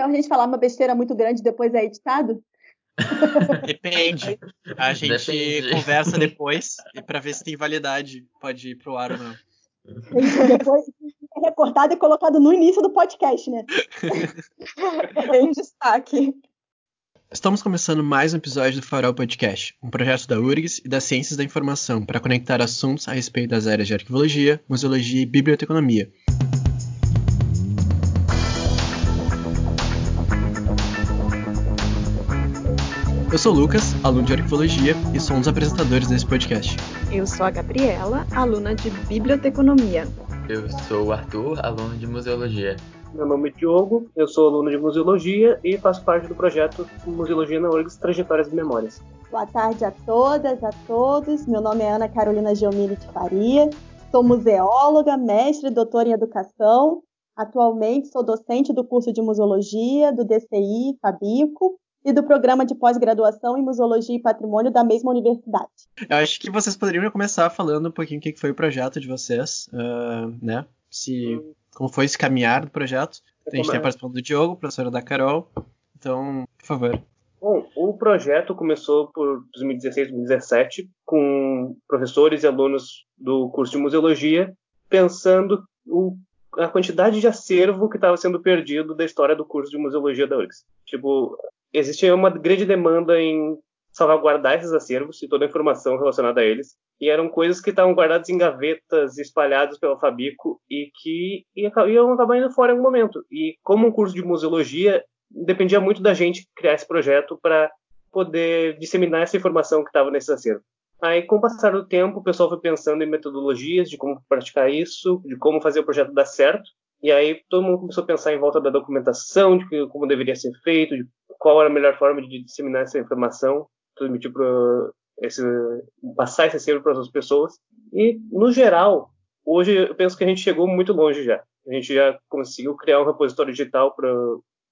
A gente falar uma besteira muito grande depois é editado? Depende. A gente Depende. conversa depois e para ver se tem validade, pode ir pro ar ou não. Depois é recortado e colocado no início do podcast, né? em destaque. Estamos começando mais um episódio do Farol Podcast, um projeto da URGS e das Ciências da Informação para conectar assuntos a respeito das áreas de arquivologia, museologia e biblioteconomia. Eu sou o Lucas, aluno de arquivologia e sou um dos apresentadores desse podcast. Eu sou a Gabriela, aluna de biblioteconomia. Eu sou o Arthur, aluno de museologia. Meu nome é Diogo, eu sou aluno de museologia e faço parte do projeto Museologia na URGS Trajetórias de Memórias. Boa tarde a todas, a todos. Meu nome é Ana Carolina Geomini de Faria. Sou museóloga, mestre e doutora em educação. Atualmente sou docente do curso de museologia do DCI Fabico e do programa de pós-graduação em Museologia e Patrimônio da mesma universidade. Eu acho que vocês poderiam começar falando um pouquinho o que foi o projeto de vocês, uh, né? Se, como foi esse caminhar do projeto. A gente tem a participação do Diogo, professora da Carol. Então, por favor. Bom, o projeto começou por 2016, 2017, com professores e alunos do curso de museologia, pensando o, a quantidade de acervo que estava sendo perdido da história do curso de museologia da URGS. Tipo, existia uma grande demanda em salvaguardar esses acervos e toda a informação relacionada a eles. E eram coisas que estavam guardadas em gavetas, espalhadas pelo Fabico e que iam acabar indo fora em algum momento. E como um curso de museologia, dependia muito da gente criar esse projeto para poder disseminar essa informação que estava nesse acervo. Aí, com o passar do tempo, o pessoal foi pensando em metodologias de como praticar isso, de como fazer o projeto dar certo. E aí todo mundo começou a pensar em volta da documentação, de como deveria ser feito, de qual era a melhor forma de disseminar essa informação, transmitir para esse, passar esse acervo para as pessoas. E no geral, hoje eu penso que a gente chegou muito longe já. A gente já conseguiu criar um repositório digital para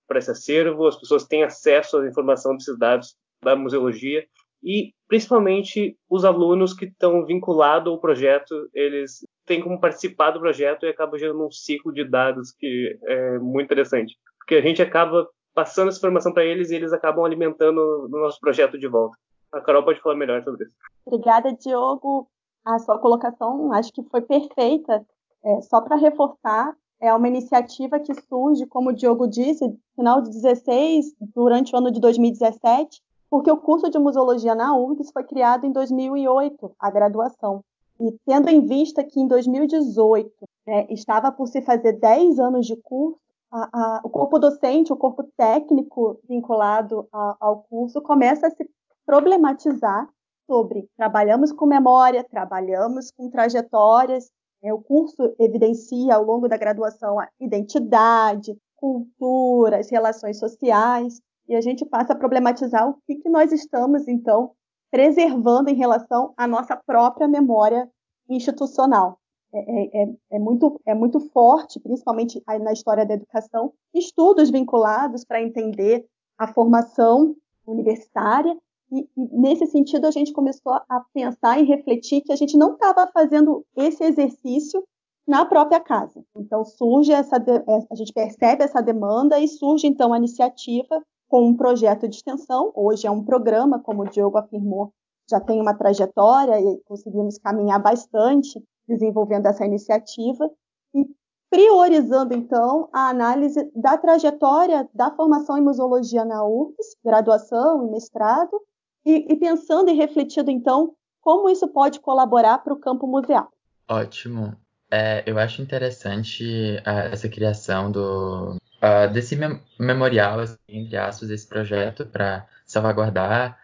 para esse acervo, as pessoas têm acesso à informação desses dados da museologia e principalmente os alunos que estão vinculados ao projeto, eles têm como participar do projeto e acaba gerando um ciclo de dados que é muito interessante, porque a gente acaba passando essa informação para eles e eles acabam alimentando o nosso projeto de volta. A Carol pode falar melhor sobre isso. Obrigada, Diogo. A sua colocação acho que foi perfeita. É, só para reforçar, é uma iniciativa que surge, como o Diogo disse, no final de 16, durante o ano de 2017, porque o curso de museologia na URGS foi criado em 2008, a graduação. E tendo em vista que em 2018 né, estava por se fazer 10 anos de curso, a, a, o corpo docente, o corpo técnico vinculado a, ao curso começa a se problematizar sobre trabalhamos com memória, trabalhamos com trajetórias. Né, o curso evidencia ao longo da graduação a identidade, cultura, as relações sociais, e a gente passa a problematizar o que, que nós estamos, então, preservando em relação à nossa própria memória institucional. É, é, é, é, muito, é muito forte, principalmente na história da educação, estudos vinculados para entender a formação universitária, e, e, nesse sentido a gente começou a pensar e refletir que a gente não estava fazendo esse exercício na própria casa. Então surge essa, é, a gente percebe essa demanda e surge então a iniciativa com um projeto de extensão. Hoje é um programa, como o Diogo afirmou, já tem uma trajetória e conseguimos caminhar bastante desenvolvendo essa iniciativa e priorizando, então, a análise da trajetória da formação em museologia na UFES, graduação e mestrado, e, e pensando e refletindo, então, como isso pode colaborar para o campo museal. Ótimo. É, eu acho interessante uh, essa criação do, uh, desse mem memorial, assim, entre aspas, desse projeto para salvaguardar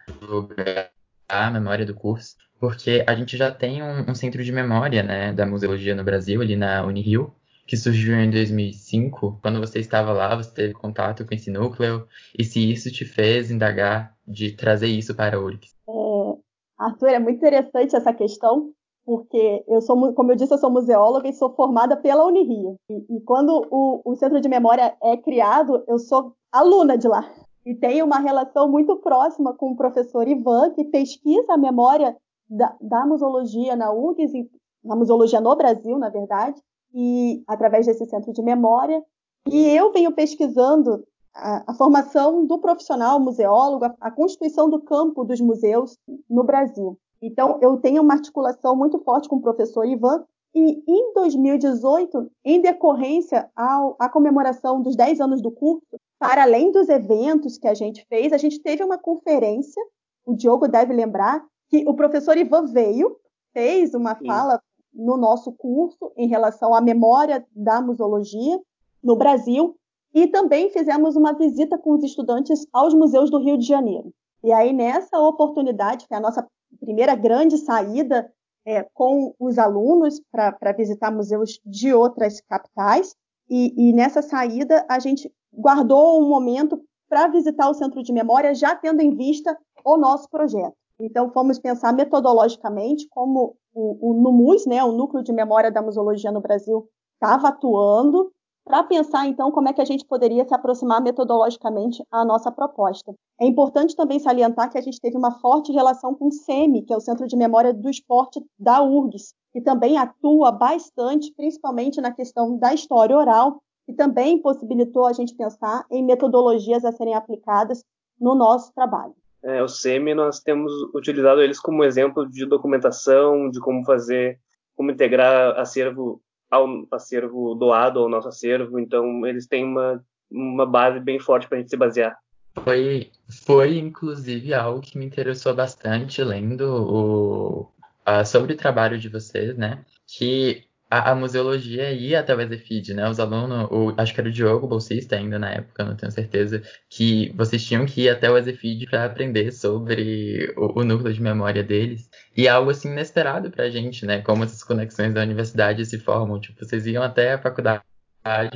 a memória do curso porque a gente já tem um, um, centro de memória né, da museologia no Brasil, ali na Unirio, que surgiu em 2005. Quando você estava lá, você teve contato com esse núcleo, e se isso te fez indagar de trazer isso para a URGS? É, Arthur, é muito interessante essa questão, porque eu sou, como eu disse, eu sou museóloga e sou formada pela Unirio. E, e quando o, o centro de memória é criado, eu sou aluna de lá. E tenho uma relação muito próxima com o professor Ivan, que pesquisa a memória da, da museologia na URGS, na museologia no Brasil, na verdade, e através desse centro de memória. E eu venho pesquisando a, a, formação do profissional museólogo, a, a constituição do campo dos museus no Brasil. Então, eu tenho uma articulação muito forte com o professor Ivan, e em 2018, em decorrência ao, à comemoração dos 10 anos do curso, para além dos eventos que a gente fez, a gente teve uma conferência, o Diogo deve lembrar, que o professor Ivan veio, fez uma Sim. fala no nosso curso em relação à memória da museologia no Brasil, e também fizemos uma visita com os estudantes aos museus do Rio de Janeiro. E aí, nessa oportunidade, que é a nossa primeira grande saída é, com os alunos para visitar museus de outras capitais, e, e nessa saída a gente guardou um momento para visitar o centro de memória, já tendo em vista o nosso projeto. Então, fomos pensar metodologicamente como o, o NUMUS, né, o Núcleo de Memória da Museologia no Brasil, estava atuando para pensar, então, como é que a gente poderia se aproximar metodologicamente à nossa proposta. É importante também salientar que a gente teve uma forte relação com o CEMI, que é o Centro de Memória do Esporte da URGS, que também atua bastante, principalmente na questão da história oral, e também possibilitou a gente pensar em metodologias a serem aplicadas no nosso trabalho. É, o SEMI, nós temos utilizado eles como exemplo de documentação, de como fazer, como integrar acervo ao acervo doado ao nosso acervo, então eles têm uma, uma base bem forte para a gente se basear. Foi, foi inclusive algo que me interessou bastante lendo o, uh, sobre o trabalho de vocês, né? Que a, a, museologia ia até o EZFID, né? Os alunos, o, acho que era o Diogo, bolsista ainda na época, não tenho certeza, que vocês tinham que ir até o EZFID para aprender sobre o, o, núcleo de memória deles. E algo assim inesperado pra gente, né? Como essas conexões da universidade se formam. Tipo, vocês iam até a faculdade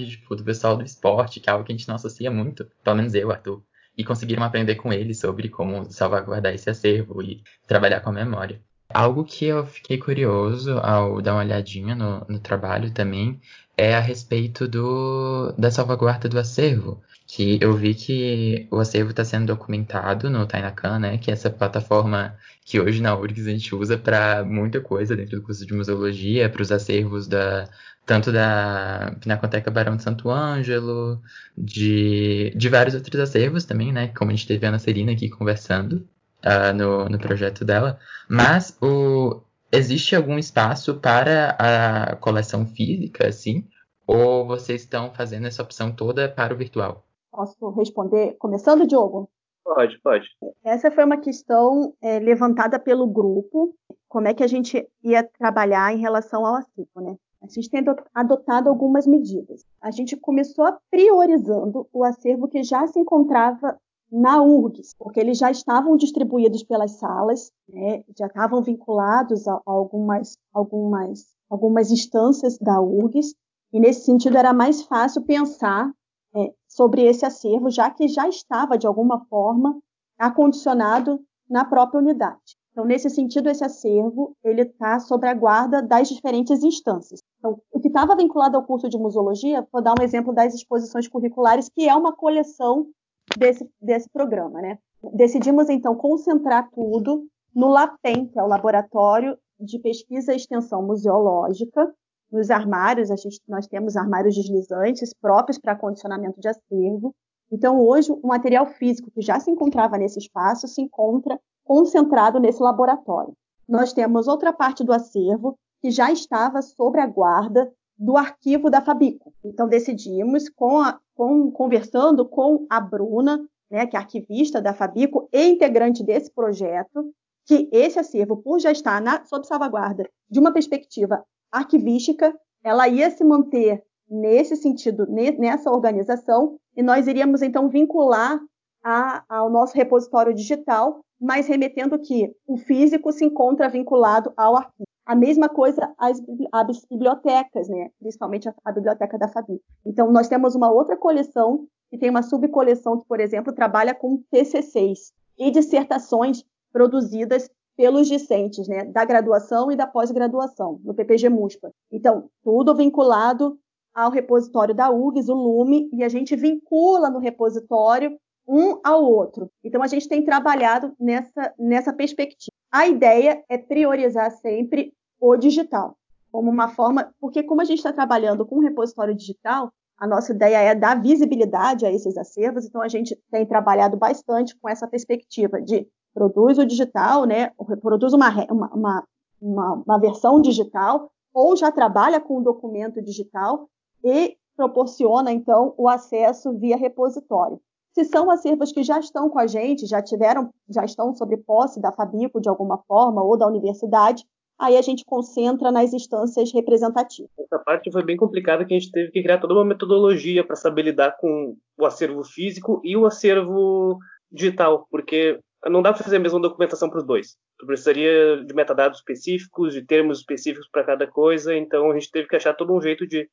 tipo, do pessoal do esporte, que é algo que a gente não associa muito, pelo menos eu, Arthur. E conseguiram aprender com eles sobre como salvaguardar esse acervo e trabalhar com a memória. Algo que eu fiquei curioso ao dar uma olhadinha no, no trabalho também é a respeito do, da salvaguarda do acervo. Que eu vi que o acervo está sendo documentado no Tainacan, né? Que é essa plataforma que hoje na URGS a gente usa para muita coisa dentro do curso de museologia, para os acervos da, tanto da Pinacoteca Barão de Santo Ângelo, de, de vários outros acervos também, né? Como a gente teve a Ana Serina aqui conversando uh, no, no projeto dela. Mas o, existe algum espaço para a coleção física, assim? Ou vocês estão fazendo essa opção toda para o virtual? Posso responder? Começando, Diogo? Pode, pode. Essa foi uma questão é, levantada pelo grupo. Como é que a gente ia trabalhar em relação ao acervo, né? A gente tem adotado algumas medidas. A gente começou priorizando o acervo que já se encontrava na URGS, porque eles já estavam distribuídos pelas salas, né, já estavam vinculados a, algumas, algumas, algumas instâncias da URGS, e nesse sentido era mais fácil pensar é, sobre esse acervo, já que já estava, de alguma forma, acondicionado na própria unidade. Então, nesse sentido, esse acervo ele está sob a guarda das diferentes instâncias. Então, o que estava vinculado ao curso de museologia, vou dar um exemplo das exposições curriculares, que é uma coleção desse, desse programa, né? Decidimos, então, concentrar tudo no LAPEN, que é o Laboratório de Pesquisa e Extensão Museológica, nos armários, gente, nós temos armários deslizantes próprios para condicionamento de acervo. Então, hoje, o material físico que já se encontrava nesse espaço se encontra concentrado nesse laboratório. Nós temos outra parte do acervo que já estava sob a guarda do arquivo da Fabico. Então, decidimos, com a, com, conversando com a Bruna, né, que é arquivista da Fabico e integrante desse projeto, que esse acervo, por já estar na, sob salvaguarda de uma perspectiva arquivística, ela ia se manter nesse sentido, nessa organização, e nós iríamos então vincular a, ao nosso repositório digital, mas remetendo que o físico se encontra vinculado ao arquivo. A mesma coisa as, as bibliotecas, né? principalmente a, a, biblioteca da Fabi. Então, nós temos uma outra coleção, que tem uma subcoleção que, por exemplo, trabalha com TCCs e dissertações produzidas pelos discentes, né, da graduação e da pós-graduação, no PPG MUSPA. Então, tudo vinculado ao repositório da URGS, o LUME, e a gente vincula no repositório um ao outro. Então, a gente tem trabalhado nessa, nessa perspectiva. A ideia é priorizar sempre o digital, como uma forma, porque como a gente está trabalhando com um repositório digital, a nossa ideia é dar visibilidade a esses acervos, então a gente tem trabalhado bastante com essa perspectiva de produz o digital, né, produz uma, uma, uma, uma versão digital, ou já trabalha com o documento digital e proporciona, então, o acesso via repositório. Se são acervos que já estão com a gente, já tiveram, já estão sob posse da Fabico de alguma forma, ou da universidade, aí a gente concentra nas instâncias representativas. Essa parte foi bem complicada que a gente teve que criar toda uma metodologia para saber lidar com o acervo físico e o acervo digital, porque não dá para fazer a mesma documentação para os dois. Tu precisaria de metadados específicos, de termos específicos para cada coisa, então a gente teve que achar todo um jeito de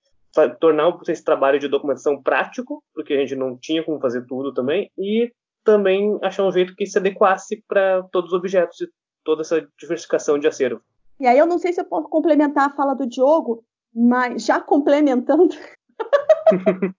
tornar esse trabalho de documentação prático, porque a gente não tinha como fazer tudo também, e também achar um jeito que se adequasse para todos os objetos e toda essa diversificação de acervo. E aí eu não sei se eu posso complementar a fala do Diogo, mas já complementando,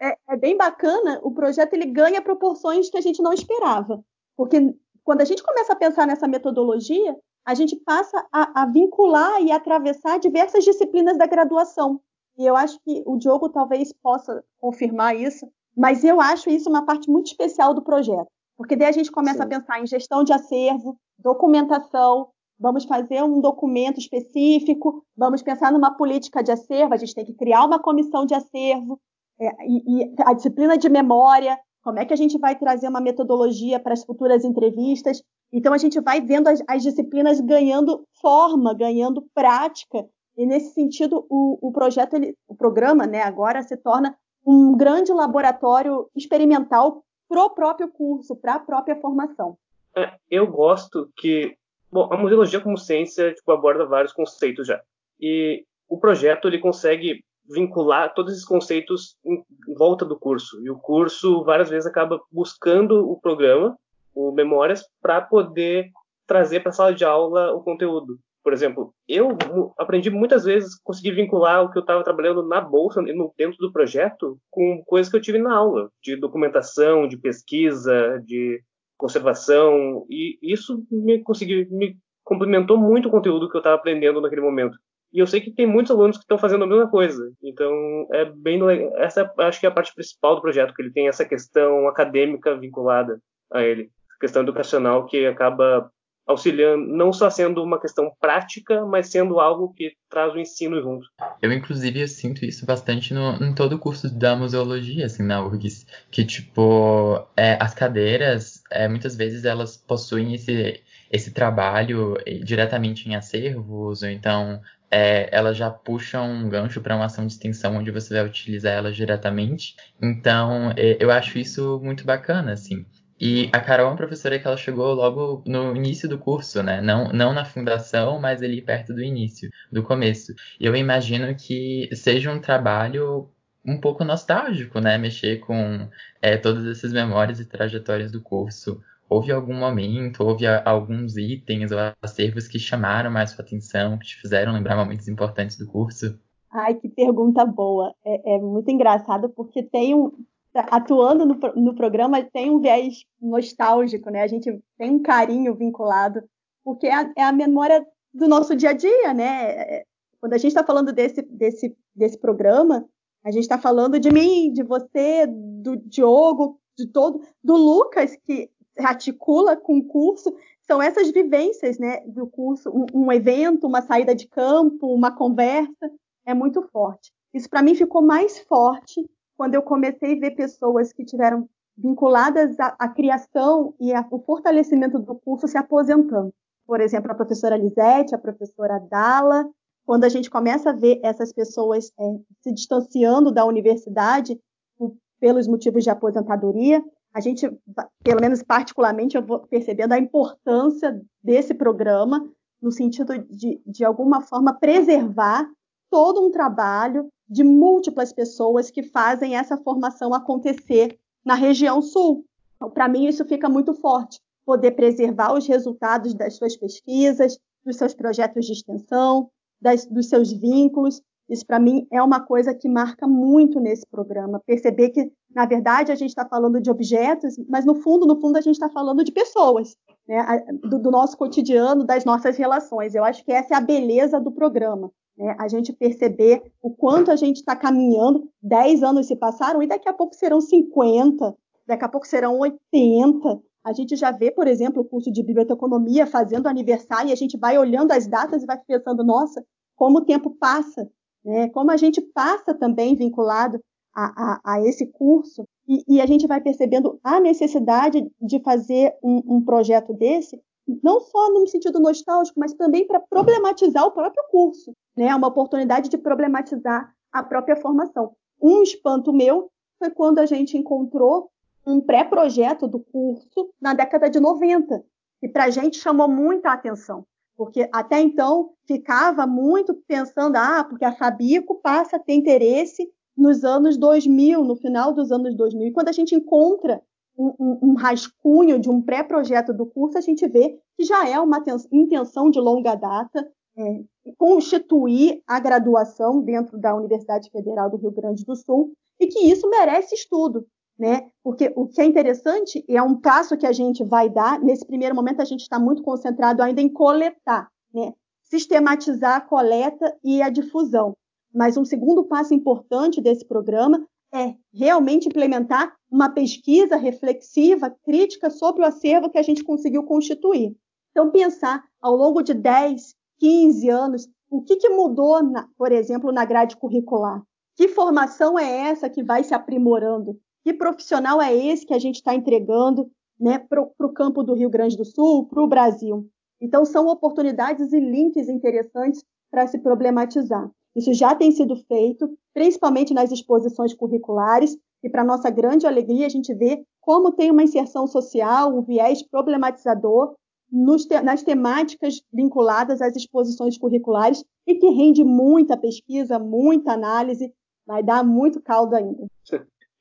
é, é, bem bacana, o projeto ele ganha proporções que a gente não esperava. Porque quando a gente começa a pensar nessa metodologia, a gente passa a, a vincular e atravessar diversas disciplinas da graduação. E eu acho que o Diogo talvez possa confirmar isso, mas eu acho isso uma parte muito especial do projeto. Porque daí a gente começa Sim. a pensar em gestão de acervo, documentação, vamos fazer um documento específico, vamos pensar numa política de acervo, a gente tem que criar uma comissão de acervo, é, e, e, a disciplina de memória, como é que a gente vai trazer uma metodologia para as futuras entrevistas. Então, a gente vai vendo as, as disciplinas ganhando forma, ganhando prática, e nesse sentido, o, o projeto, ele, o programa, né, agora se torna um grande laboratório experimental para o próprio curso, para a própria formação. É, eu gosto que Bom, a museologia como ciência tipo, aborda vários conceitos já. E o projeto ele consegue vincular todos esses conceitos em volta do curso. E o curso várias vezes acaba buscando o programa, o Memórias, para poder trazer para a sala de aula o conteúdo. Por exemplo, eu aprendi muitas vezes conseguir vincular o que eu estava trabalhando na bolsa, dentro do projeto, com coisas que eu tive na aula, de documentação, de pesquisa, de conservação, e isso me conseguiu, me complementou muito o conteúdo que eu estava aprendendo naquele momento. E eu sei que tem muitos alunos que estão fazendo a mesma coisa. Então, é bem essa acho que é a parte principal do projeto, que ele tem essa questão acadêmica vinculada a ele, questão educacional que acaba auxiliando, não só sendo uma questão prática, mas sendo algo que traz o ensino junto. Eu, inclusive, sinto isso bastante no, em todo o curso da museologia, assim, na URGS, que, tipo, é, as cadeiras, é, muitas vezes elas possuem esse, esse trabalho diretamente em acervos, ou então é, elas já puxam um gancho para uma ação de extensão onde você vai utilizar elas diretamente. Então, eu acho isso muito bacana, assim. E a Carol é uma professora que ela chegou logo no início do curso, né? Não, não na fundação, mas ali perto do início, do começo. E eu imagino que seja um trabalho um pouco nostálgico, né? Mexer com é, todas essas memórias e trajetórias do curso. Houve algum momento, houve alguns itens ou acervos que chamaram mais sua atenção, que te fizeram lembrar momentos importantes do curso? Ai, que pergunta boa. É, é muito engraçado porque tem um, atuando no, no programa tem um viés nostálgico, né? A gente tem um carinho vinculado, porque é a, é a memória do nosso dia a dia, né? É, quando a gente está falando desse, desse, desse programa, a gente está falando de mim, de você, do Diogo, de todo, do Lucas, que articula com o curso. São essas vivências né, do curso, um, um evento, uma saída de campo, uma conversa, é muito forte. Isso para mim ficou mais forte quando eu comecei a ver pessoas que tiveram vinculadas à, à criação e ao fortalecimento do curso se aposentando. Por exemplo, a professora Lisete, a professora Dala. Quando a gente começa a ver essas pessoas é, se distanciando da universidade por, pelos motivos de aposentadoria, a gente, pelo menos particularmente, eu vou percebendo a importância desse programa no sentido de, de alguma forma, preservar todo um trabalho de múltiplas pessoas que fazem essa formação acontecer na região sul. Então, para mim, isso fica muito forte. Poder preservar os resultados das suas pesquisas, dos seus projetos de extensão, das, dos seus vínculos. Isso, para mim, é uma coisa que marca muito nesse programa. Perceber que, na verdade, a gente está falando de objetos, mas, no fundo, no fundo, a gente está falando de pessoas, né? do, do nosso cotidiano, das nossas relações. Eu acho que essa é a beleza do programa né? a gente perceber o quanto a gente está caminhando. Dez anos se passaram e daqui a pouco serão 50, daqui a pouco serão 80. A gente já vê, por exemplo, o curso de biblioteconomia fazendo aniversário e a gente vai olhando as datas e vai pensando, nossa, como o tempo passa, né? como a gente passa também vinculado a, a, a esse curso e, e, a gente vai percebendo a necessidade de fazer um, um projeto desse, não só no sentido nostálgico, mas também para problematizar o próprio curso, né? Uma oportunidade de problematizar a própria formação. Um espanto meu foi quando a gente encontrou um pré-projeto do curso na década de 90, que para a gente chamou muita atenção, porque até então ficava muito pensando, ah, porque a Fabico passa a ter interesse nos anos 2000, no final dos anos 2000. E quando a gente encontra um, um, rascunho de um pré-projeto do curso, a gente vê que já é uma intenção de longa data é, constituir a graduação dentro da Universidade Federal do Rio Grande do Sul e que isso merece estudo, né? Porque o que é interessante é um passo que a gente vai dar. Nesse primeiro momento, a gente está muito concentrado ainda em coletar, né? sistematizar a coleta e a difusão. Mas um segundo passo importante desse programa é realmente implementar uma pesquisa reflexiva, crítica sobre o acervo que a gente conseguiu constituir. Então, pensar ao longo de 10, 15 anos, o que, que mudou, na, por exemplo, na grade curricular? Que formação é essa que vai se aprimorando? Que profissional é esse que a gente está entregando né, para o campo do Rio Grande do Sul, para o Brasil? Então, são oportunidades e links interessantes para se problematizar. Isso já tem sido feito, principalmente nas exposições curriculares, e para nossa grande alegria, a gente vê como tem uma inserção social, um viés problematizador te nas temáticas vinculadas às exposições curriculares e que rende muita pesquisa, muita análise, vai dar muito caldo ainda.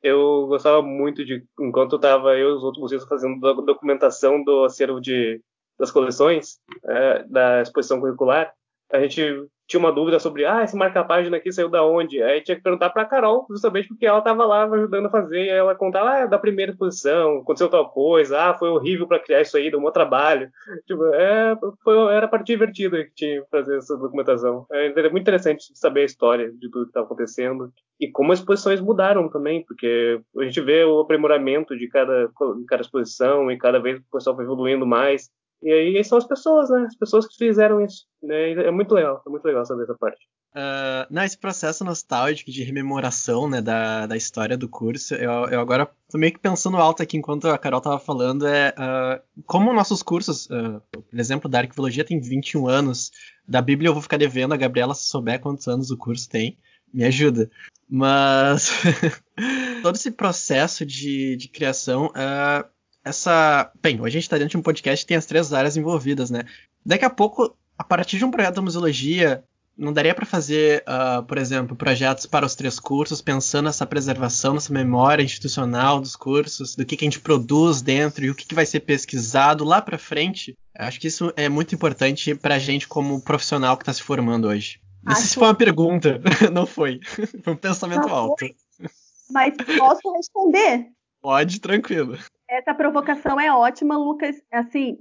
Eu gostava muito de, enquanto estava eu e os outros fazendo documentação do acervo de, das coleções, é, da exposição curricular, a gente tinha uma dúvida sobre, ah, esse marca-página aqui saiu da onde? Aí tinha que perguntar para a Carol, justamente porque ela estava lá ajudando a fazer, e ela contava, ah, da primeira exposição, aconteceu tal coisa, ah, foi horrível para criar isso aí, deu um trabalho. Tipo, é, foi, era a parte divertida que tinha fazer essa documentação. É, é muito interessante saber a história de tudo que estava acontecendo e como as exposições mudaram também, porque a gente vê o aprimoramento de cada, de cada exposição e cada vez o pessoal vai evoluindo mais. E aí são as pessoas, né? As pessoas que fizeram isso. Né? É muito legal, é muito legal saber essa parte. Uh, não, esse processo nostálgico de rememoração né, da, da história do curso, eu, eu agora tô meio que pensando alto aqui enquanto a Carol tava falando, é uh, como nossos cursos, uh, por exemplo, da arqueologia tem 21 anos, da Bíblia eu vou ficar devendo, a Gabriela, se souber quantos anos o curso tem, me ajuda. Mas todo esse processo de, de criação uh, essa. Bem, hoje a gente está dentro de um podcast que tem as três áreas envolvidas, né? Daqui a pouco, a partir de um projeto da museologia, não daria para fazer, uh, por exemplo, projetos para os três cursos, pensando nessa preservação, nessa memória institucional dos cursos, do que, que a gente produz dentro e o que, que vai ser pesquisado lá para frente? Acho que isso é muito importante para a gente como profissional que está se formando hoje. Não sei se foi uma pergunta, não foi. Foi um pensamento alto. Mas posso responder? Pode, tranquilo. Essa provocação é ótima, Lucas. Assim,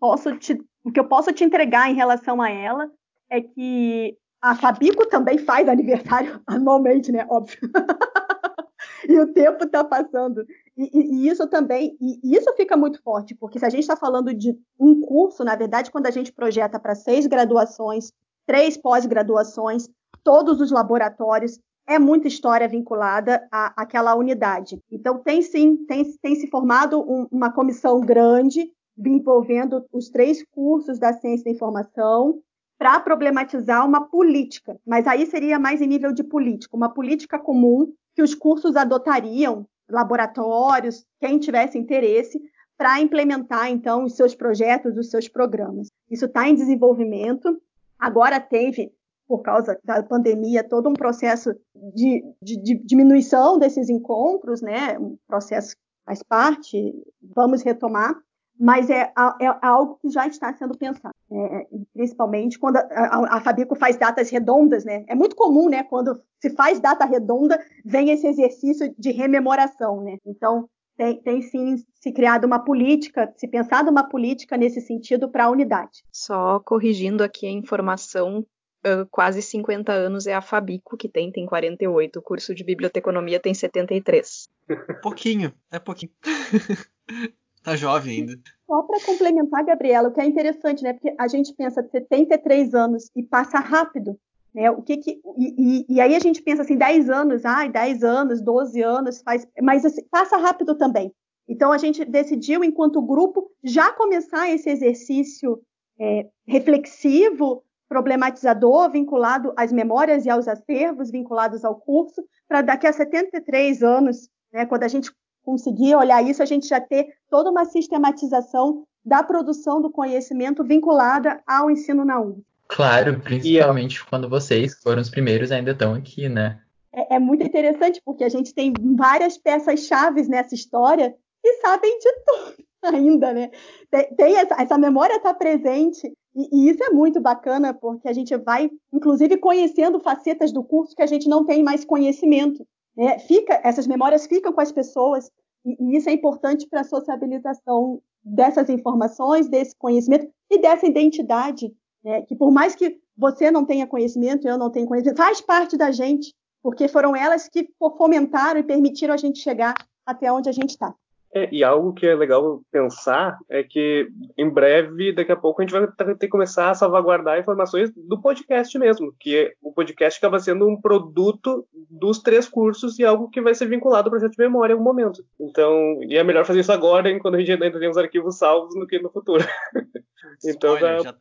posso te, o que eu posso te entregar em relação a ela é que a Fabico também faz aniversário anualmente, né? Óbvio. e o tempo está passando. E, e, e, isso também, e isso fica muito forte, porque se a gente está falando de um curso, na verdade, quando a gente projeta para seis graduações, três pós-graduações, todos os laboratórios, é muita história vinculada à, àquela unidade. Então, tem sim, tem, tem se formado um, uma comissão grande envolvendo os três cursos da ciência da informação para problematizar uma política, mas aí seria mais em nível de política, uma política comum que os cursos adotariam, laboratórios, quem tivesse interesse, para implementar então os seus projetos, os seus programas. Isso está em desenvolvimento. Agora teve por causa da pandemia, todo um processo de, de, de diminuição desses encontros, né? Um processo faz parte, vamos retomar, mas é, é, algo que já está sendo pensado, né? principalmente quando a, a, a, Fabico faz datas redondas, né? É muito comum, né? Quando se faz data redonda, vem esse exercício de rememoração, né? Então, tem, tem, sim se criado uma política, se pensado uma política nesse sentido para a unidade. Só corrigindo aqui a informação, uh, quase 50 anos é a Fabico, que tem, tem 48. O curso de biblioteconomia tem 73. Pouquinho, é pouquinho. tá jovem ainda. Só para complementar, Gabriela, o que é interessante, né? Porque a gente pensa 73 anos e passa rápido. Né? O que que, e, e, e, aí a gente pensa assim, 10 anos, ai, 10 anos, 12 anos, faz, mas assim, passa rápido também. Então a gente decidiu, enquanto grupo, já começar esse exercício é, reflexivo, problematizador, vinculado às memórias e aos acervos vinculados ao curso, para daqui a 73 anos, né, quando a gente conseguir olhar isso, a gente já ter toda uma sistematização da produção do conhecimento vinculada ao ensino na UF. Claro, principalmente e, quando vocês foram os primeiros ainda estão aqui, né? É, é muito interessante porque a gente tem várias peças chaves nessa história que sabem de tudo ainda, né? Tem, tem essa, essa, memória está presente e, e, isso é muito bacana porque a gente vai, inclusive, conhecendo facetas do curso que a gente não tem mais conhecimento. Né? Fica, essas memórias ficam com as pessoas e, e isso é importante para a sociabilização dessas informações, desse conhecimento e dessa identidade né, que por mais que você não tenha conhecimento, eu não tenho conhecimento, faz parte da gente, porque foram elas que fomentaram e permitiram a gente chegar até onde a gente está. É, e algo que é legal pensar é que em breve, daqui a pouco, a gente vai ter que começar a salvaguardar informações do podcast mesmo, que o podcast acaba sendo um produto dos três cursos e algo que vai ser vinculado ao projeto de memória em algum momento. Então, e é melhor fazer isso agora, enquanto a gente ainda tem os arquivos salvos, do que no futuro. então, Spoiler, já... Tá.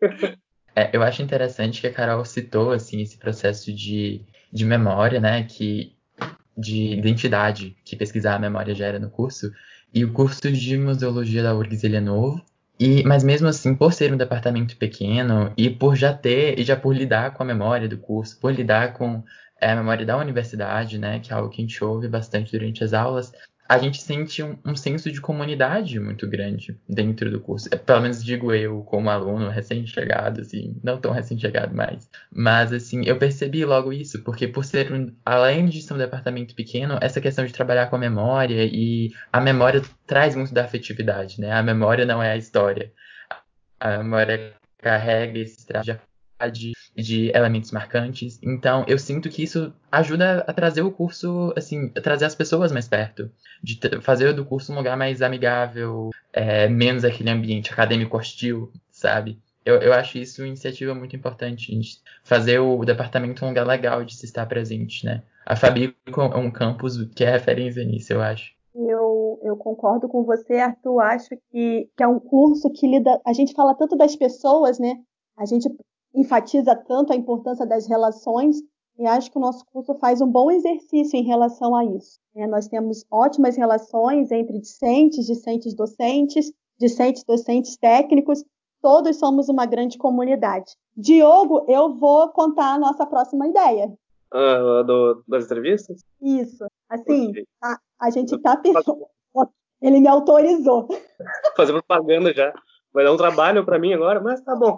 é, eu acho interessante que a Carol citou assim esse processo de, de memória, né, que de identidade que pesquisar a memória gera no curso. E o curso de museologia da URGS ele é novo. E, mas mesmo assim, por ser um departamento pequeno e por já ter e já por lidar com a memória do curso, por lidar com é, a memória da universidade, né, que é algo que a gente ouve bastante durante as aulas, a gente sente um, um, senso de comunidade muito grande dentro do curso. É, pelo menos digo eu, como aluno recém-chegado, assim, não tão recém-chegado mais. Mas, assim, eu percebi logo isso, porque por ser, um, além de ser um departamento pequeno, essa questão de trabalhar com a memória, e a memória traz muito da afetividade, né? A memória não é a história. A memória carrega esse traço de de, elementos marcantes. Então, eu sinto que isso ajuda a trazer o curso, assim, a trazer as pessoas mais perto, de fazer do curso um lugar mais amigável, é, menos aquele ambiente acadêmico hostil, sabe? Eu, eu acho isso uma iniciativa muito importante, fazer o departamento um lugar legal de se estar presente, né? A Fabico é um campus que é referência nisso, eu acho. Eu, eu concordo com você, Arthur. Acho que, que é um curso que lida. A gente fala tanto das pessoas, né? A gente enfatiza tanto a importância das relações e acho que o nosso curso faz um bom exercício em relação a isso. É, nós temos ótimas relações entre discentes, discentes docentes, discentes docentes técnicos, todos somos uma grande comunidade. Diogo, eu vou contar a nossa próxima ideia. Ah, do, das entrevistas? Isso. Assim, okay. a, a gente está pensando. Ele me autorizou. Fazer propaganda já. Vai dar um trabalho para mim agora, mas tá bom.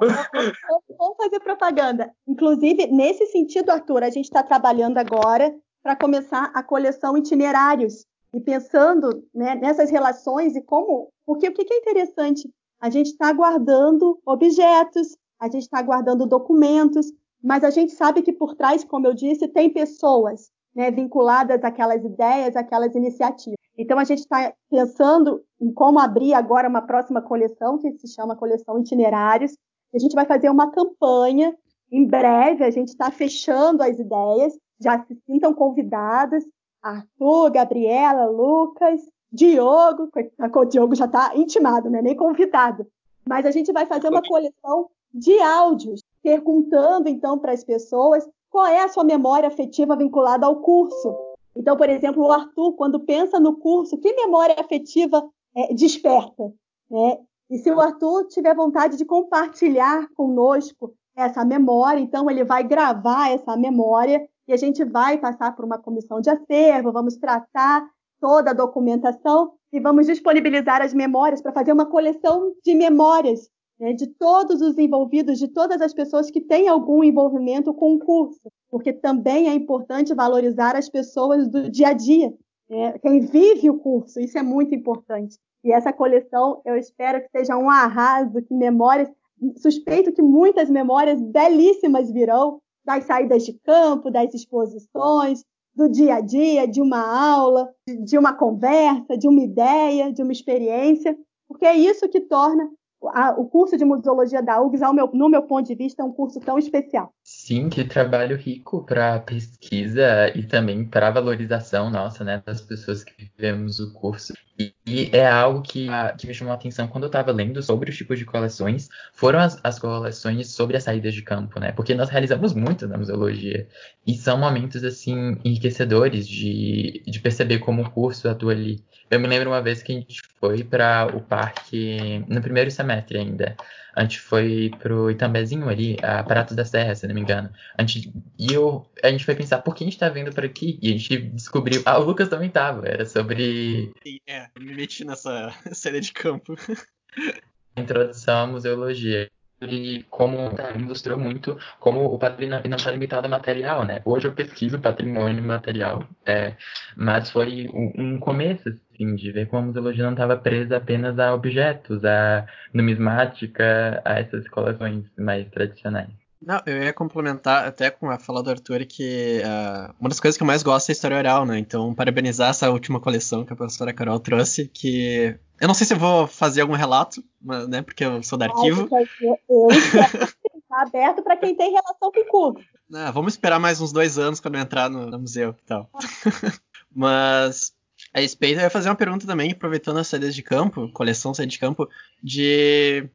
Vamos fazer propaganda. Inclusive, nesse sentido, Arthur, a gente está trabalhando agora para começar a coleção itinerários e pensando né, nessas relações e como. Porque o que é interessante? A gente está guardando objetos, a gente está guardando documentos, mas a gente sabe que por trás, como eu disse, tem pessoas né, vinculadas àquelas ideias, àquelas iniciativas. Então, a gente está pensando em como abrir agora uma próxima coleção, que se chama Coleção Itinerários. A gente vai fazer uma campanha em breve, a gente está fechando as ideias, já se sintam convidados. Arthur, Gabriela, Lucas, Diogo, o Diogo já está intimado, né? nem convidado. Mas a gente vai fazer uma coleção de áudios, perguntando então para as pessoas qual é a sua memória afetiva vinculada ao curso. Então, por exemplo, o Arthur, quando pensa no curso, que memória afetiva é, desperta? Né? E se o Arthur tiver vontade de compartilhar conosco essa memória, então ele vai gravar essa memória e a gente vai passar por uma comissão de acervo, vamos tratar toda a documentação e vamos disponibilizar as memórias para fazer uma coleção de memórias né, de todos os envolvidos, de todas as pessoas que têm algum envolvimento com o curso, porque também é importante valorizar as pessoas do dia a dia, né, quem vive o curso, isso é muito importante. E essa coleção, eu espero que seja um arraso, que memórias, suspeito que muitas memórias belíssimas virão das saídas de campo, das exposições, do dia a dia, de uma aula, de uma conversa, de uma ideia, de uma experiência, porque é isso que torna a, o curso de museologia da UGS, meu, no meu ponto de vista, é um curso tão especial. Sim, que trabalho rico para pesquisa e também para valorização nossa, né, das pessoas que vivemos o curso. E, e é algo que, que, me chamou a atenção quando eu estava lendo sobre os tipos de coleções, foram as, as, coleções sobre as saídas de campo, né? Porque nós realizamos muito na museologia e são momentos assim enriquecedores de, de perceber como o curso atua ali. Eu me lembro uma vez que a gente foi para o parque no primeiro semestre ainda. A gente foi pro Itambezinho ali, a Pratos da Serra, se não me engano. A gente, e eu, a gente foi pensar, por que a gente tá vendo por aqui? E a gente descobriu. Ah, o Lucas também tava. Era sobre. Sim, é, me meti nessa série de campo. Introdução à museologia e como ilustrou muito como o patrimônio não está limitado a material, né? Hoje eu pesquiso patrimônio material, é, mas foi um, um começo, assim, de ver como a museologia não estava presa apenas a objetos, a numismática, a essas coleções mais tradicionais. Não, eu ia complementar até com a fala do Arthur que uh, uma das coisas que eu mais gosto é a história oral, né? Então, parabenizar essa última coleção que a professora Carol trouxe, que eu não sei se eu vou fazer algum relato, mas, né? Porque eu sou da arquivo. Eu está aberto para quem tem relação com o curso. Ah, vamos esperar mais uns dois anos quando eu entrar no, no museu e tal. mas a respeito, eu ia fazer uma pergunta também, aproveitando as saídas de campo, coleção saída de campo, de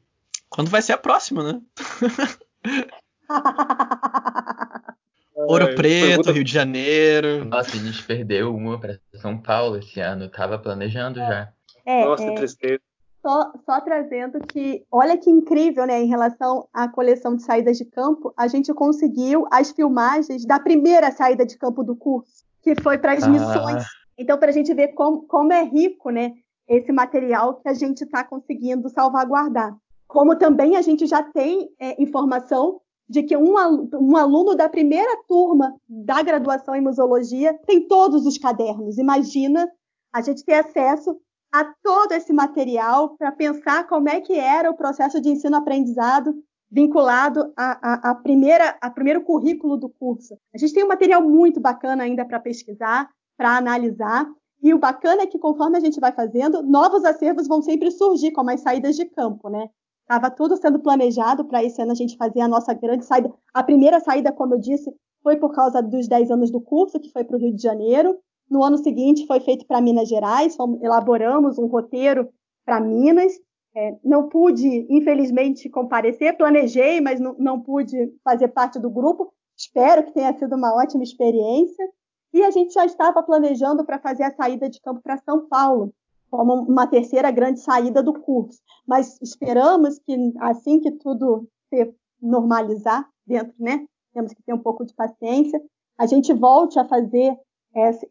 quando vai ser a próxima, né? Ouro Preto, pergunta... Rio de Janeiro. Nossa, a gente perdeu uma para São Paulo esse ano. Tava planejando já. É, Nossa, é... tristeza. Só, só, trazendo que, olha que incrível, né, em relação à coleção de saídas de campo, a gente conseguiu as filmagens da primeira saída de campo do curso, que foi para as ah. missões. Então, para a gente ver como, como é rico, né, esse material que a gente está conseguindo salvaguardar. Como também a gente já tem é, informação de que um, um aluno da primeira turma da graduação em museologia tem todos os cadernos. Imagina a gente ter acesso a todo esse material para pensar como é que era o processo de ensino-aprendizado vinculado a, a, a, primeira, a primeiro currículo do curso. A gente tem um material muito bacana ainda para pesquisar, para analisar, e o bacana é que conforme a gente vai fazendo, novos acervos vão sempre surgir, como as saídas de campo, né? Estava tudo sendo planejado para esse ano a gente fazer a nossa grande saída. A primeira saída, como eu disse, foi por causa dos 10 anos do curso, que foi para o Rio de Janeiro. No ano seguinte foi feito para Minas Gerais, elaboramos um roteiro para Minas. É, não pude, infelizmente, comparecer, planejei, mas não, não pude fazer parte do grupo. Espero que tenha sido uma ótima experiência. E a gente já estava planejando para fazer a saída de campo para São Paulo, como uma terceira grande saída do curso. Mas esperamos que assim que tudo se normalizar dentro, né? Temos que ter um pouco de paciência. A gente volte a fazer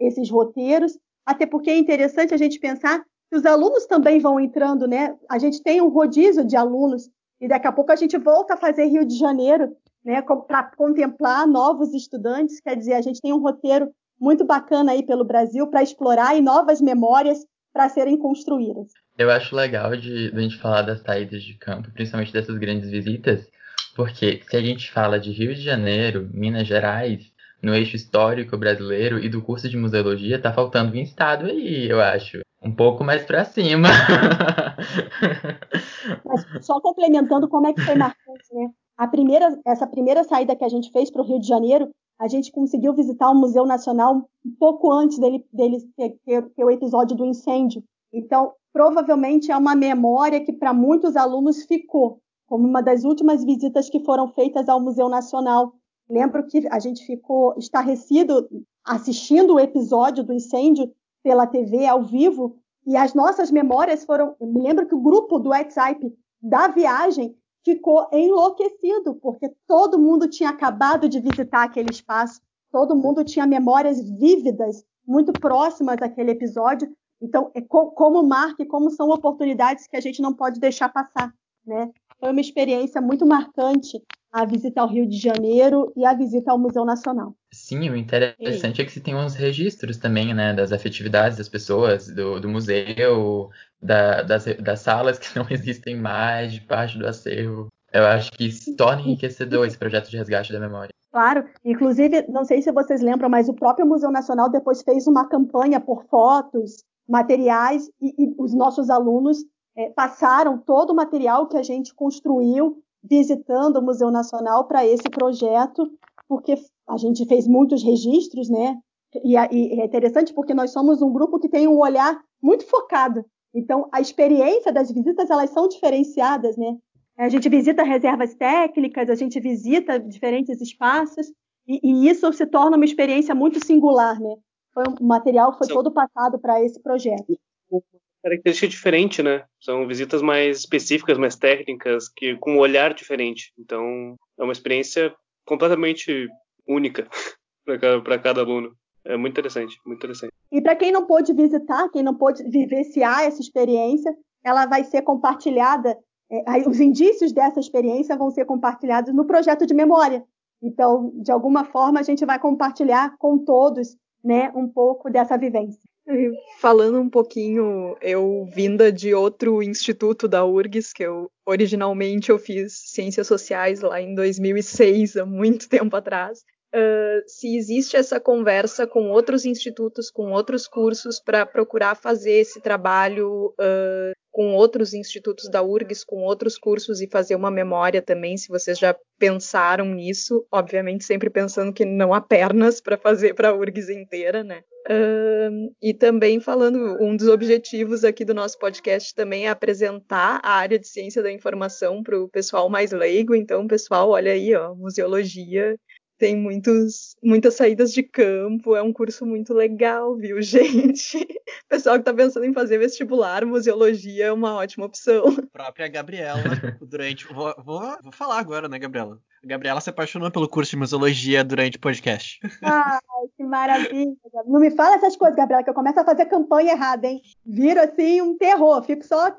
esses roteiros, até porque é interessante a gente pensar que os alunos também vão entrando, né? A gente tem um rodízio de alunos e daqui a pouco a gente volta a fazer Rio de Janeiro, né? Para contemplar novos estudantes. Quer dizer, a gente tem um roteiro muito bacana aí pelo Brasil para explorar e novas memórias para serem construídas. Eu acho legal de, de a gente falar das saídas de campo, principalmente dessas grandes visitas, porque se a gente fala de Rio de Janeiro, Minas Gerais, no eixo histórico brasileiro e do curso de museologia, tá faltando um estado aí, eu acho. Um pouco mais para cima. Mas só complementando como é que foi marcante, né? A primeira, essa primeira saída que a gente fez para o Rio de Janeiro, a gente conseguiu visitar o Museu Nacional um pouco antes dele, dele ter, ter, ter o episódio do incêndio. Então, provavelmente é uma memória que para muitos alunos ficou como uma das últimas visitas que foram feitas ao Museu Nacional. Lembro que a gente ficou estarrecido assistindo o episódio do incêndio pela TV ao vivo e as nossas memórias foram. Eu me lembro que o grupo do WhatsApp da viagem ficou enlouquecido, porque todo mundo tinha acabado de visitar aquele espaço, todo mundo tinha memórias vívidas, muito próximas daquele episódio. Então, é como marca e como são oportunidades que a gente não pode deixar passar, né? Foi uma experiência muito marcante a visita ao Rio de Janeiro e a visita ao Museu Nacional. Sim, o interessante é que se tem uns registros também, né, das afetividades das pessoas, do, do museu, da, das, das salas que não existem mais, de parte do acervo. Eu acho que se torna enriquecedor esse projeto de resgate da memória. Claro, inclusive, não sei se vocês lembram, mas o próprio Museu Nacional depois fez uma campanha por fotos, materiais, e, e os nossos alunos é, passaram todo o material que a gente construiu visitando o Museu Nacional para esse projeto, porque a gente fez muitos registros, né? E, e é interessante porque nós somos um grupo que tem um olhar muito focado. Então, a experiência das visitas elas são diferenciadas, né? A gente visita reservas técnicas, a gente visita diferentes espaços e, e isso se torna uma experiência muito singular, né? Foi um, o material foi todo passado para esse projeto. Característica diferente, né? São visitas mais específicas, mais técnicas, que com um olhar diferente. Então, é uma experiência completamente única para cada, aluno. É muito interessante, muito interessante. E para quem não pôde visitar, quem não pôde vivenciar essa experiência, ela vai ser compartilhada é, os indícios dessa experiência vão ser compartilhados no projeto de memória. Então, de alguma forma, a gente vai compartilhar com todos né, um pouco dessa vivência. Falando um pouquinho, eu vinda de outro instituto da URGS, que eu originalmente eu fiz ciências sociais lá em 2006, há muito tempo atrás. Uh, se existe essa conversa com outros institutos, com outros cursos, para procurar fazer esse trabalho uh, com outros institutos da URGS, com outros cursos e fazer uma memória também, se vocês já pensaram nisso, obviamente sempre pensando que não há pernas para fazer para a URGS inteira, né? Uh, e também falando, um dos objetivos aqui do nosso podcast também é apresentar a área de ciência da informação para o pessoal mais leigo. Então, pessoal, olha aí, ó, museologia tem muitos, muitas saídas de campo, é um curso muito legal, viu, gente? Pessoal que está pensando em fazer vestibular, museologia é uma ótima opção. A própria Gabriela, durante. Vou, vou, vou falar agora, né, Gabriela? A Gabriela se apaixonou pelo curso de museologia durante o podcast. Ai, que maravilha. Não me fala essas coisas, Gabriela, que eu começo a fazer campanha errada, hein? Viro assim um terror, fico só.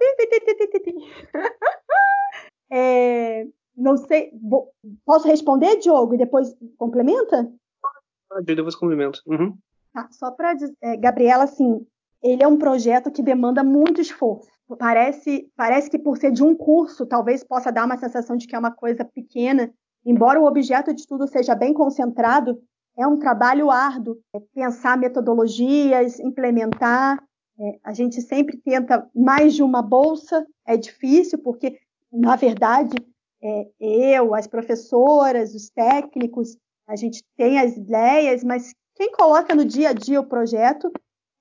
É, não sei. Posso responder, Diogo, e depois complementa? Ah, depois complemento. Uhum. Tá, só para dizer, é, Gabriela, assim, ele é um projeto que demanda muito esforço. Parece, parece que por ser de um curso, talvez possa dar uma sensação de que é uma coisa pequena, embora o objeto de estudo seja bem concentrado, é um trabalho árduo. É pensar metodologias, implementar. É, a gente sempre tenta mais de uma bolsa, é difícil, porque, na verdade, é, eu, as professoras, os técnicos, a gente tem as ideias, mas quem coloca no dia a dia o projeto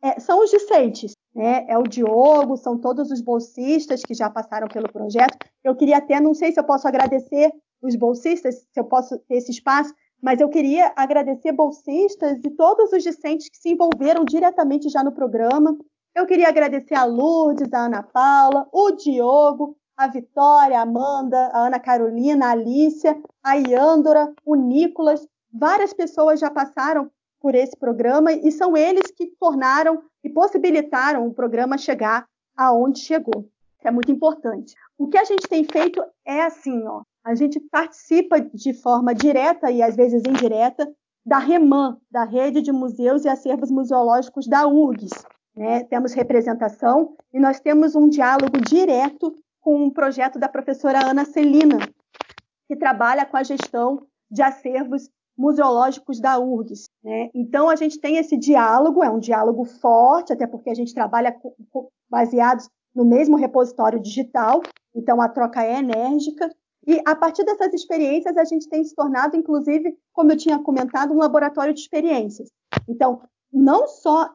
é, são os discentes, né? É o Diogo, são todos os bolsistas que já passaram pelo projeto. Eu queria até, não sei se eu posso agradecer os bolsistas, se eu posso ter esse espaço, mas eu queria agradecer bolsistas e todos os discentes que se envolveram diretamente já no programa. Eu queria agradecer a Lourdes, a Ana Paula, o Diogo, a Vitória, a Amanda, a Ana Carolina, a Alicia, a Iandora, o Nicolas. Várias pessoas já passaram por esse programa e são eles que tornaram e possibilitaram o programa chegar aonde chegou. Isso é muito importante. O que a gente tem feito é assim, ó, a gente participa de forma direta e às vezes indireta da REMAN, da Rede de Museus e Acervos Museológicos da URGS. Né? Temos representação e nós temos um diálogo direto com um projeto da professora Ana Celina, que trabalha com a gestão de acervos museológicos da URGS. Né? Então, a gente tem esse diálogo, é um diálogo forte, até porque a gente trabalha baseados no mesmo repositório digital, então a troca é enérgica. E a partir dessas experiências, a gente tem se tornado, inclusive, como eu tinha comentado, um laboratório de experiências. Então, não só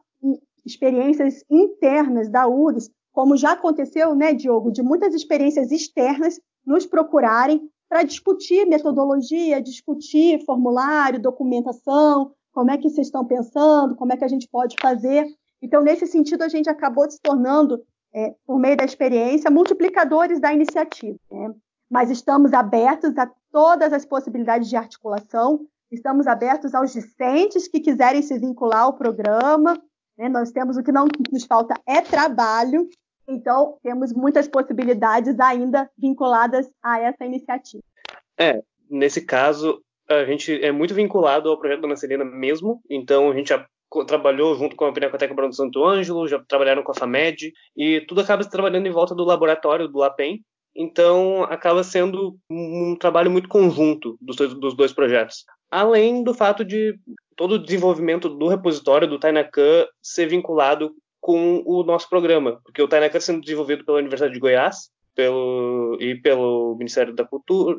experiências internas da URGS, como já aconteceu, né, Diogo, de muitas experiências externas nos procurarem para discutir metodologia, discutir formulário, documentação, como é que vocês estão pensando, como é que a gente pode fazer. Então, nesse sentido, a gente acabou se tornando, é, por meio da experiência, multiplicadores da iniciativa. Né? Mas estamos abertos a todas as possibilidades de articulação, estamos abertos aos discentes que quiserem se vincular ao programa. Né? Nós temos o que não nos falta é trabalho, então, temos muitas possibilidades ainda vinculadas a essa iniciativa. É, nesse caso, a gente é muito vinculado ao projeto Dona Celina mesmo, então a gente já trabalhou junto com a Pinacoteca Bruno Santo Ângelo, já trabalharam com a FAMED, e tudo acaba se trabalhando em volta do laboratório do LAPEN, Então, acaba sendo um trabalho muito conjunto dos dois, dos dois projetos. Além do fato de todo o desenvolvimento do repositório do Tainacan ser vinculado com o nosso programa, porque o Tainacan sendo desenvolvido pela Universidade de Goiás pelo, e pelo Ministério da Cultura,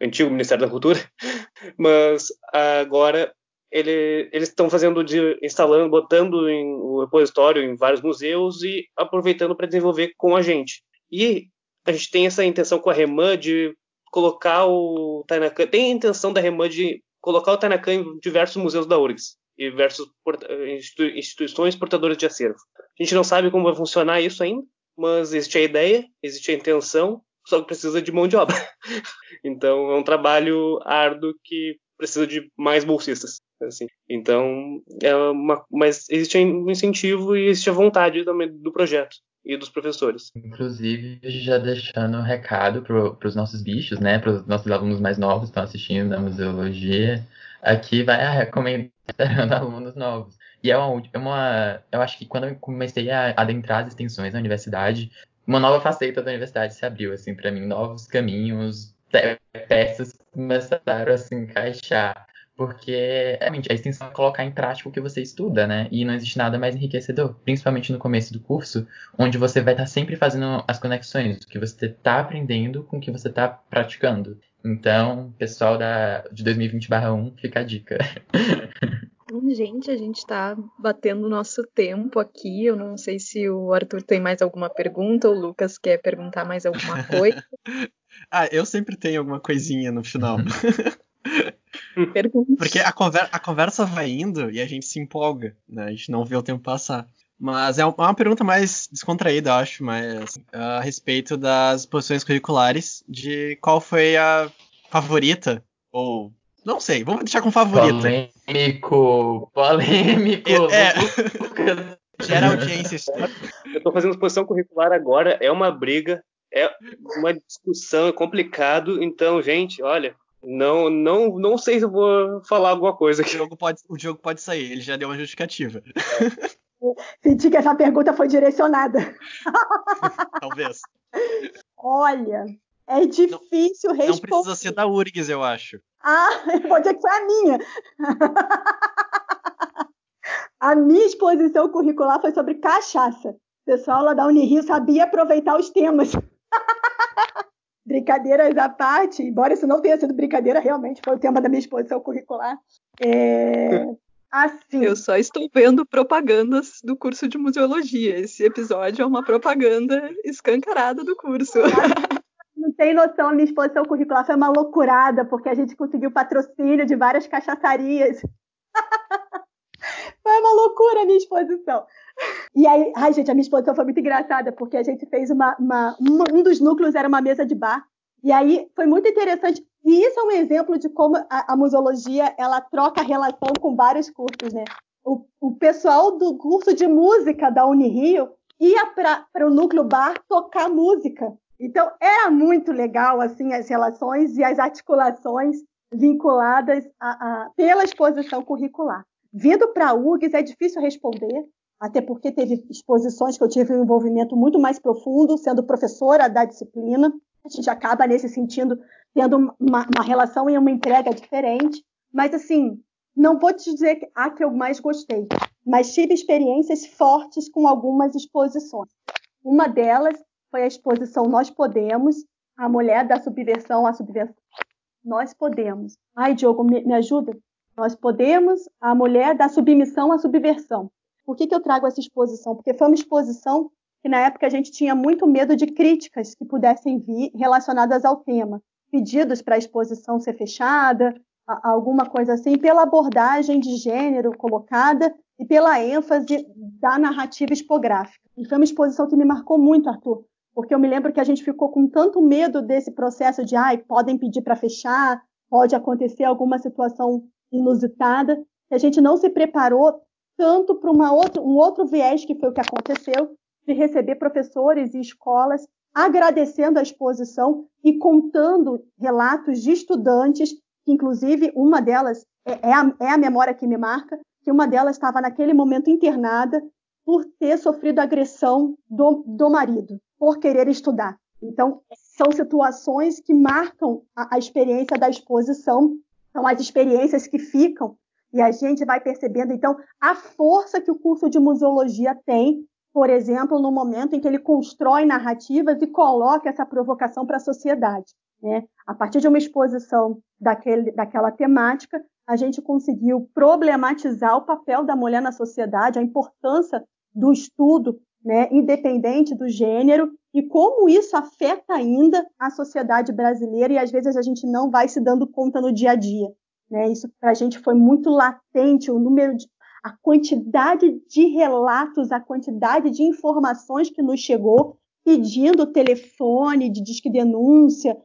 antigo Ministério da Cultura, mas agora ele, eles estão fazendo, de, instalando, botando em, o repositório em vários museus e aproveitando para desenvolver com a gente. E a gente tem essa intenção com a Reman de colocar o Tainacan, tem a intenção da Reman de colocar o Tainacan em diversos museus da URGS e diversas instituições portadoras de acervo. A gente não sabe como vai funcionar isso ainda, mas existe a ideia, existe a intenção, só que precisa de mão de obra. então é um trabalho árduo que precisa de mais bolsistas. Assim. Então, é uma, mas existe um incentivo e existe a vontade também do projeto e dos professores. Inclusive, já deixando um recado para os nossos bichos, né, para os nossos alunos mais novos que estão assistindo da museologia, aqui vai a recomendação alunos novos. E é uma, é uma, eu acho que quando eu comecei a adentrar as extensões na universidade, uma nova faceta da universidade se abriu, assim, para mim, novos caminhos, peças começaram a se encaixar. Porque realmente a extensão é colocar em prática o que você estuda, né? E não existe nada mais enriquecedor, principalmente no começo do curso, onde você vai estar sempre fazendo as conexões, o que você está aprendendo com o que você está praticando. Então, pessoal da, de 2020/1, fica a dica. Gente, a gente está batendo o nosso tempo aqui. Eu não sei se o Arthur tem mais alguma pergunta, ou o Lucas quer perguntar mais alguma coisa. ah, eu sempre tenho alguma coisinha no final. Pergunta. Porque a, conver a conversa vai indo e a gente se empolga, né? A gente não vê o tempo passar. Mas é uma pergunta mais descontraída, eu acho, mas a respeito das posições curriculares, de qual foi a favorita, ou não sei, vamos deixar com favorita. Polêmico, polêmico. É, gera audiência. Eu estou fazendo exposição curricular agora, é uma briga, é uma discussão, é complicado. Então, gente, olha, não, não, não sei se eu vou falar alguma coisa aqui. O jogo pode, o jogo pode sair, ele já deu uma justificativa. Senti que essa pergunta foi direcionada. Talvez. Olha, é difícil não, responder. Não precisa ser da URGS, eu acho. Ah, pode ser que foi a minha. a minha exposição curricular foi sobre cachaça. O pessoal lá da Unirio sabia aproveitar os temas. Brincadeiras à parte, embora isso não tenha sido brincadeira, realmente foi o tema da minha exposição curricular. É... Assim. Eu só estou vendo propagandas do curso de museologia. Esse episódio é uma propaganda escancarada do curso. Não tem noção, a minha exposição curricular foi uma loucurada, porque a gente conseguiu patrocínio de várias cachaçarias. foi uma loucura a minha exposição. E aí, ai, gente, a minha exposição foi muito engraçada, porque a gente fez uma, uma, Um dos núcleos era uma mesa de bar. E aí foi muito interessante. E isso é um exemplo de como a, a museologia ela troca relação com vários cursos, né? O, o pessoal do curso de música da Unirio ia para o núcleo bar tocar música. Então era muito legal assim as relações e as articulações vinculadas a, a, pela exposição curricular. Vindo para a URGS é difícil responder, até porque teve exposições que eu tive um envolvimento muito mais profundo, sendo professora da disciplina. A gente acaba, nesse sentido, tendo uma, uma relação e uma entrega diferente. Mas, assim, não vou te dizer a que eu mais gostei, mas tive experiências fortes com algumas exposições. Uma delas foi a exposição Nós Podemos, a mulher da subversão à subversão. Nós podemos. Ai, Diogo, me, me ajuda? Nós podemos, a mulher da submissão à subversão. Por que, que eu trago essa exposição? Porque foi uma exposição que na época a gente tinha muito medo de críticas que pudessem vir relacionadas ao tema, pedidos para a exposição ser fechada, alguma coisa assim, pela abordagem de gênero colocada e pela ênfase da narrativa expográfica. E foi uma exposição que me marcou muito, Arthur, porque eu me lembro que a gente ficou com tanto medo desse processo de, ai, podem pedir para fechar, pode acontecer alguma situação inusitada, que a gente não se preparou tanto para um outro viés que foi o que aconteceu, de receber professores e escolas agradecendo a exposição e contando relatos de estudantes, que inclusive uma delas é, é, a, é a memória que me marca, que uma delas estava naquele momento internada por ter sofrido agressão do, do marido, por querer estudar. Então, são situações que marcam a, a experiência da exposição, são as experiências que ficam, e a gente vai percebendo, então, a força que o curso de museologia tem, por exemplo, no momento em que ele constrói narrativas e coloca essa provocação para a sociedade. Né? A partir de uma exposição daquele, daquela temática, a gente conseguiu problematizar o papel da mulher na sociedade, a importância do estudo né, independente do gênero e como isso afeta ainda a sociedade brasileira e às vezes a gente não vai se dando conta no dia a dia. Né? Isso para a gente foi muito latente, o número de, a quantidade de relatos, a quantidade de informações que nos chegou pedindo telefone de disque denúncia,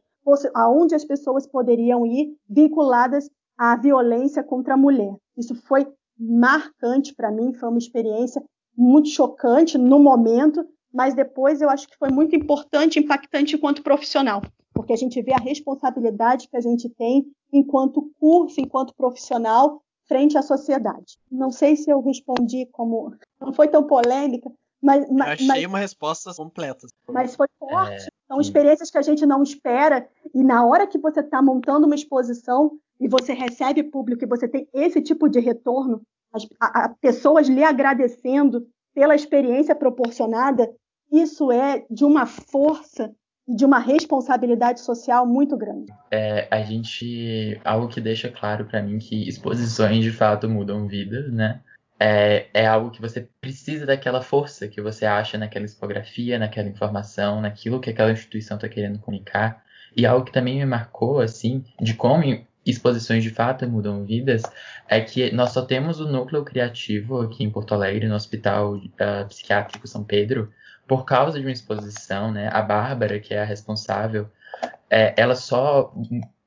aonde as pessoas poderiam ir vinculadas à violência contra a mulher. Isso foi marcante para mim, foi uma experiência muito chocante no momento, mas depois eu acho que foi muito importante, impactante enquanto profissional, porque a gente vê a responsabilidade que a gente tem enquanto curso, enquanto profissional, frente à sociedade. Não sei se eu respondi como. Não foi tão polêmica, mas. Eu achei mas, uma resposta completa. Mas foi forte. É, São experiências que a gente não espera, e na hora que você está montando uma exposição e você recebe público e você tem esse tipo de retorno, as a, pessoas lhe agradecendo pela experiência proporcionada, isso é de uma força e de uma responsabilidade social muito grande. É, a gente. Algo que deixa claro para mim que exposições de fato mudam vidas, né? É, é, algo que você precisa daquela força que você acha naquela expografia, naquela informação, naquilo que aquela instituição está querendo comunicar. E algo que também me marcou, assim, de como exposições de fato mudam vidas, é que nós só temos o núcleo criativo aqui em Porto Alegre, no Hospital uh, Psiquiátrico São Pedro, por causa de uma exposição, né? A Bárbara, que é a responsável, é, ela só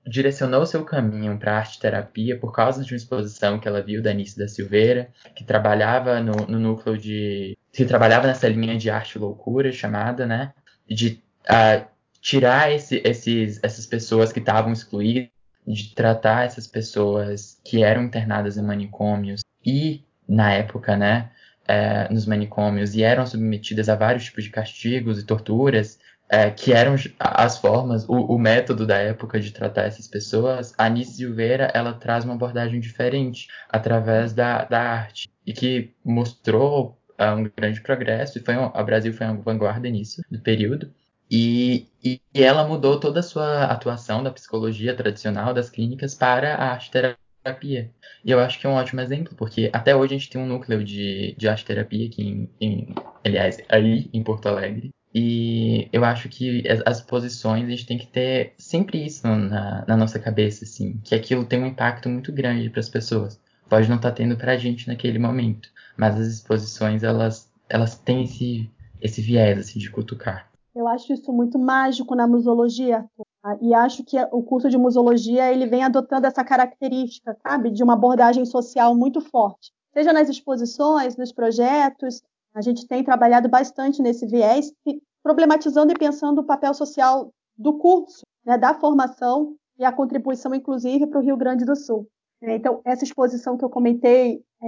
direcionou seu caminho para arte terapia por causa de uma exposição que ela viu da Anice da Silveira, que trabalhava no, no núcleo de. que trabalhava nessa linha de arte loucura chamada, né? De uh, tirar esse, esses, essas pessoas que estavam excluídas de tratar essas pessoas que eram internadas em manicômios e, na época, né, é, nos manicômios e eram submetidas a vários tipos de castigos e torturas, é, que eram as formas, o, o, método da época de tratar essas pessoas, a Anice Silveira ela traz uma abordagem diferente através da, da arte e que mostrou uh, um grande progresso e foi um, Brasil foi uma vanguarda nisso do período e, e, ela mudou toda a sua atuação da psicologia tradicional, das clínicas, para a arte-terapia. E eu acho que é um ótimo exemplo, porque até hoje a gente tem um núcleo de, de arte-terapia aqui, em, em, aliás, aí em Porto Alegre. E eu acho que as, as posições, a gente tem que ter sempre isso na, na nossa cabeça, assim, que aquilo tem um impacto muito grande para as pessoas. Pode não estar tá tendo para a gente naquele momento, mas as exposições, elas, elas têm esse, esse viés, assim, de cutucar. Eu acho isso muito mágico na museologia, tá? e acho que o curso de museologia ele vem adotando essa característica, sabe, de uma abordagem social muito forte. Seja nas exposições, nos projetos, a gente tem trabalhado bastante nesse viés, problematizando e pensando o papel social do curso, né, da formação e a contribuição, inclusive, para o Rio Grande do Sul. Então, essa exposição que eu comentei é,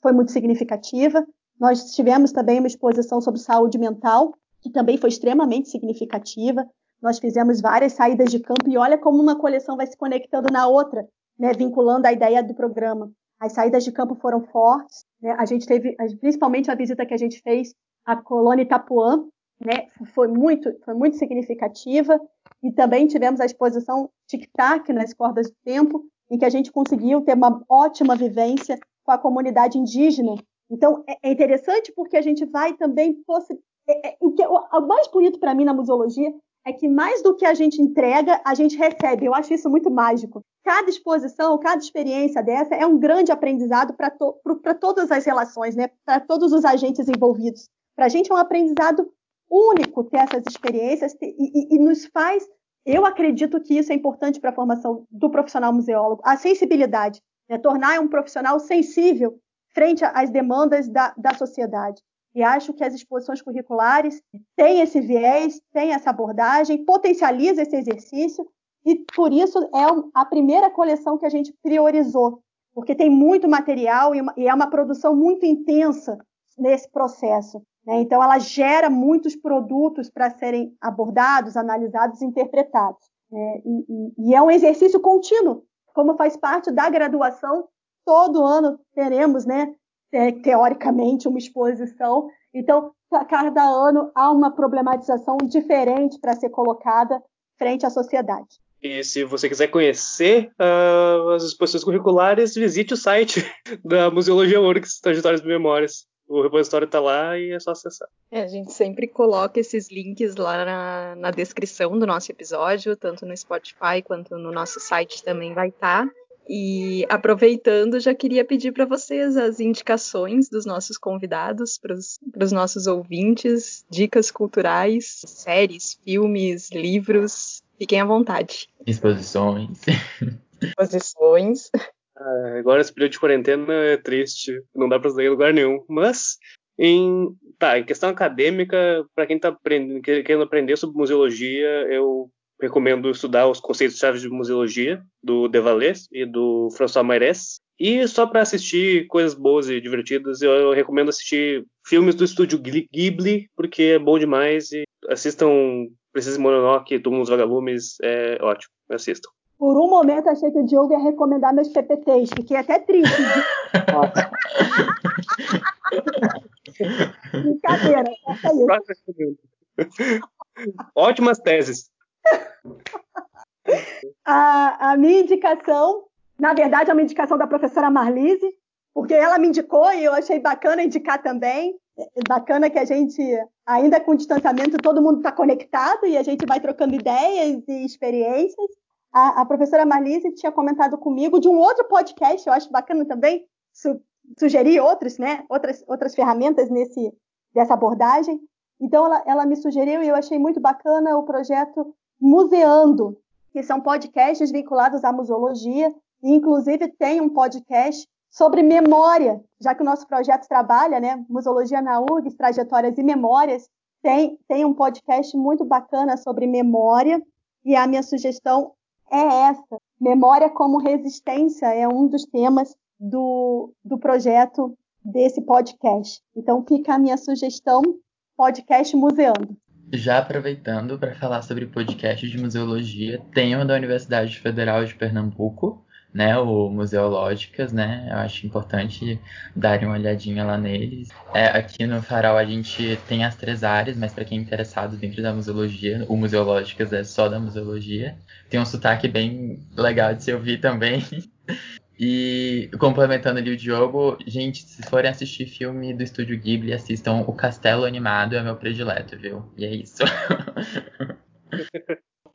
foi muito significativa. Nós tivemos também uma exposição sobre saúde mental, que também foi extremamente significativa. Nós fizemos várias saídas de campo e olha como uma coleção vai se conectando na outra, né, vinculando a ideia do programa. As saídas de campo foram fortes. Né? A gente teve, principalmente a visita que a gente fez à colônia Itapuã, né, foi muito, foi muito significativa. E também tivemos a exposição Tic Tac nas cordas do tempo, em que a gente conseguiu ter uma ótima vivência com a comunidade indígena. Então é, é interessante porque a gente vai também é, é, o, que, o mais bonito para mim na museologia é que mais do que a gente entrega, a gente recebe. Eu acho isso muito mágico. Cada exposição, cada experiência dessa é um grande aprendizado para to, todas as relações, né? para todos os agentes envolvidos. Para a gente é um aprendizado único ter essas experiências e, e, e nos faz. Eu acredito que isso é importante para a formação do profissional museólogo, a sensibilidade, né? tornar um profissional sensível frente às demandas da, da sociedade. E acho que as exposições curriculares têm esse viés, têm essa abordagem, potencializa esse exercício, e por isso é a primeira coleção que a gente priorizou, porque tem muito material e é uma produção muito intensa nesse processo. Né? Então, ela gera muitos produtos para serem abordados, analisados, interpretados. Né? E, e, e é um exercício contínuo, como faz parte da graduação. Todo ano teremos, né, teoricamente, uma exposição. Então, a cada ano há uma problematização diferente para ser colocada frente à sociedade. E se você quiser conhecer uh, as exposições curriculares, visite o site da Museologia URGS, Trajetórias de Memórias. O repositório está lá e é só acessar. É, a gente sempre coloca esses links lá na, na, descrição do nosso episódio, tanto no Spotify quanto no nosso site também vai estar. Tá. E aproveitando, já queria pedir para vocês as indicações dos nossos convidados, para os nossos ouvintes, dicas culturais, séries, filmes, livros. Fiquem à vontade. Exposições. Exposições. Ah, agora esse período de quarentena é triste, não dá para sair em lugar nenhum. Mas em, tá, em questão acadêmica, para quem está querendo aprender sobre museologia, eu recomendo estudar os conceitos-chave de museologia do Devalés e do François Maires. E só para assistir coisas boas e divertidas, eu recomendo assistir filmes do estúdio Ghibli, porque é bom demais. E assistam Princesa Mononoke, Túmulo dos Vagalumes, é ótimo. Assistam. Por um momento achei que o Diogo ia recomendar meus PPTs, fiquei até triste. Brincadeira, é isso. Ótimas teses. A, a, minha indicação, na verdade, é uma indicação da professora Marlise, porque ela me indicou e eu achei bacana indicar também. É bacana que a gente, ainda com distanciamento, todo mundo está conectado e a gente vai trocando ideias e experiências. A, a, professora Marlise tinha comentado comigo de um outro podcast, eu acho bacana também su, sugerir outros, né, outras, outras ferramentas nesse, dessa abordagem. Então, ela, ela me sugeriu e eu achei muito bacana o projeto Museando, que são podcasts vinculados à museologia, e inclusive tem um podcast sobre memória, já que o nosso projeto trabalha, né, Museologia na URGS, Trajetórias e Memórias, tem, tem um podcast muito bacana sobre memória, e a minha sugestão é essa. Memória como resistência é um dos temas do, do projeto desse podcast. Então fica a minha sugestão, podcast Museando. Já aproveitando para falar sobre podcast de museologia, tem o da Universidade Federal de Pernambuco, né, o Museológicas, né, eu acho importante darem uma olhadinha lá neles. É, aqui no Farol a gente tem as três áreas, mas para quem é interessado dentro da museologia, o Museológicas é só da museologia. Tem um sotaque bem legal de se ouvir também. E complementando ali o Diogo, gente, se forem assistir filme do estúdio Ghibli, assistam O Castelo Animado, é meu predileto, viu? E é isso.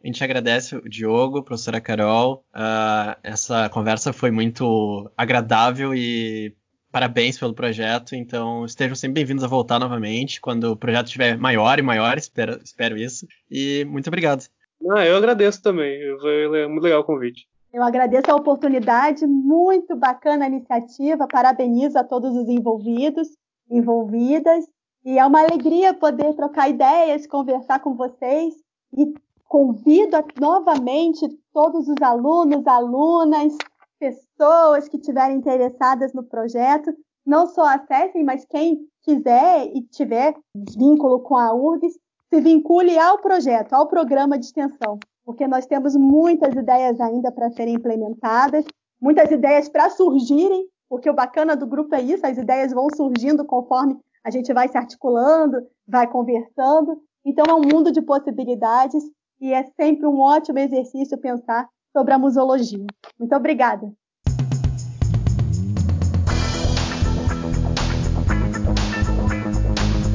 A gente agradece o Diogo, a professora Carol. Uh, essa conversa foi muito agradável e parabéns pelo projeto. Então estejam sempre bem-vindos a voltar novamente quando o projeto estiver maior e maior, espero, espero isso. E muito obrigado. Ah, eu agradeço também. Foi muito legal o convite. Eu agradeço a oportunidade, muito bacana a iniciativa, parabenizo a todos os envolvidos, envolvidas, e é uma alegria poder trocar ideias, conversar com vocês, e convido a, novamente todos os alunos, alunas, pessoas que estiverem interessadas no projeto, não só acessem, mas quem quiser e tiver vínculo com a URGS, se vincule ao projeto, ao programa de extensão porque nós temos muitas ideias ainda para serem implementadas, muitas ideias para surgirem, porque o bacana do grupo é isso, as ideias vão surgindo conforme a gente vai se articulando, vai conversando. Então é um mundo de possibilidades e é sempre um ótimo exercício pensar sobre a museologia. Muito obrigada.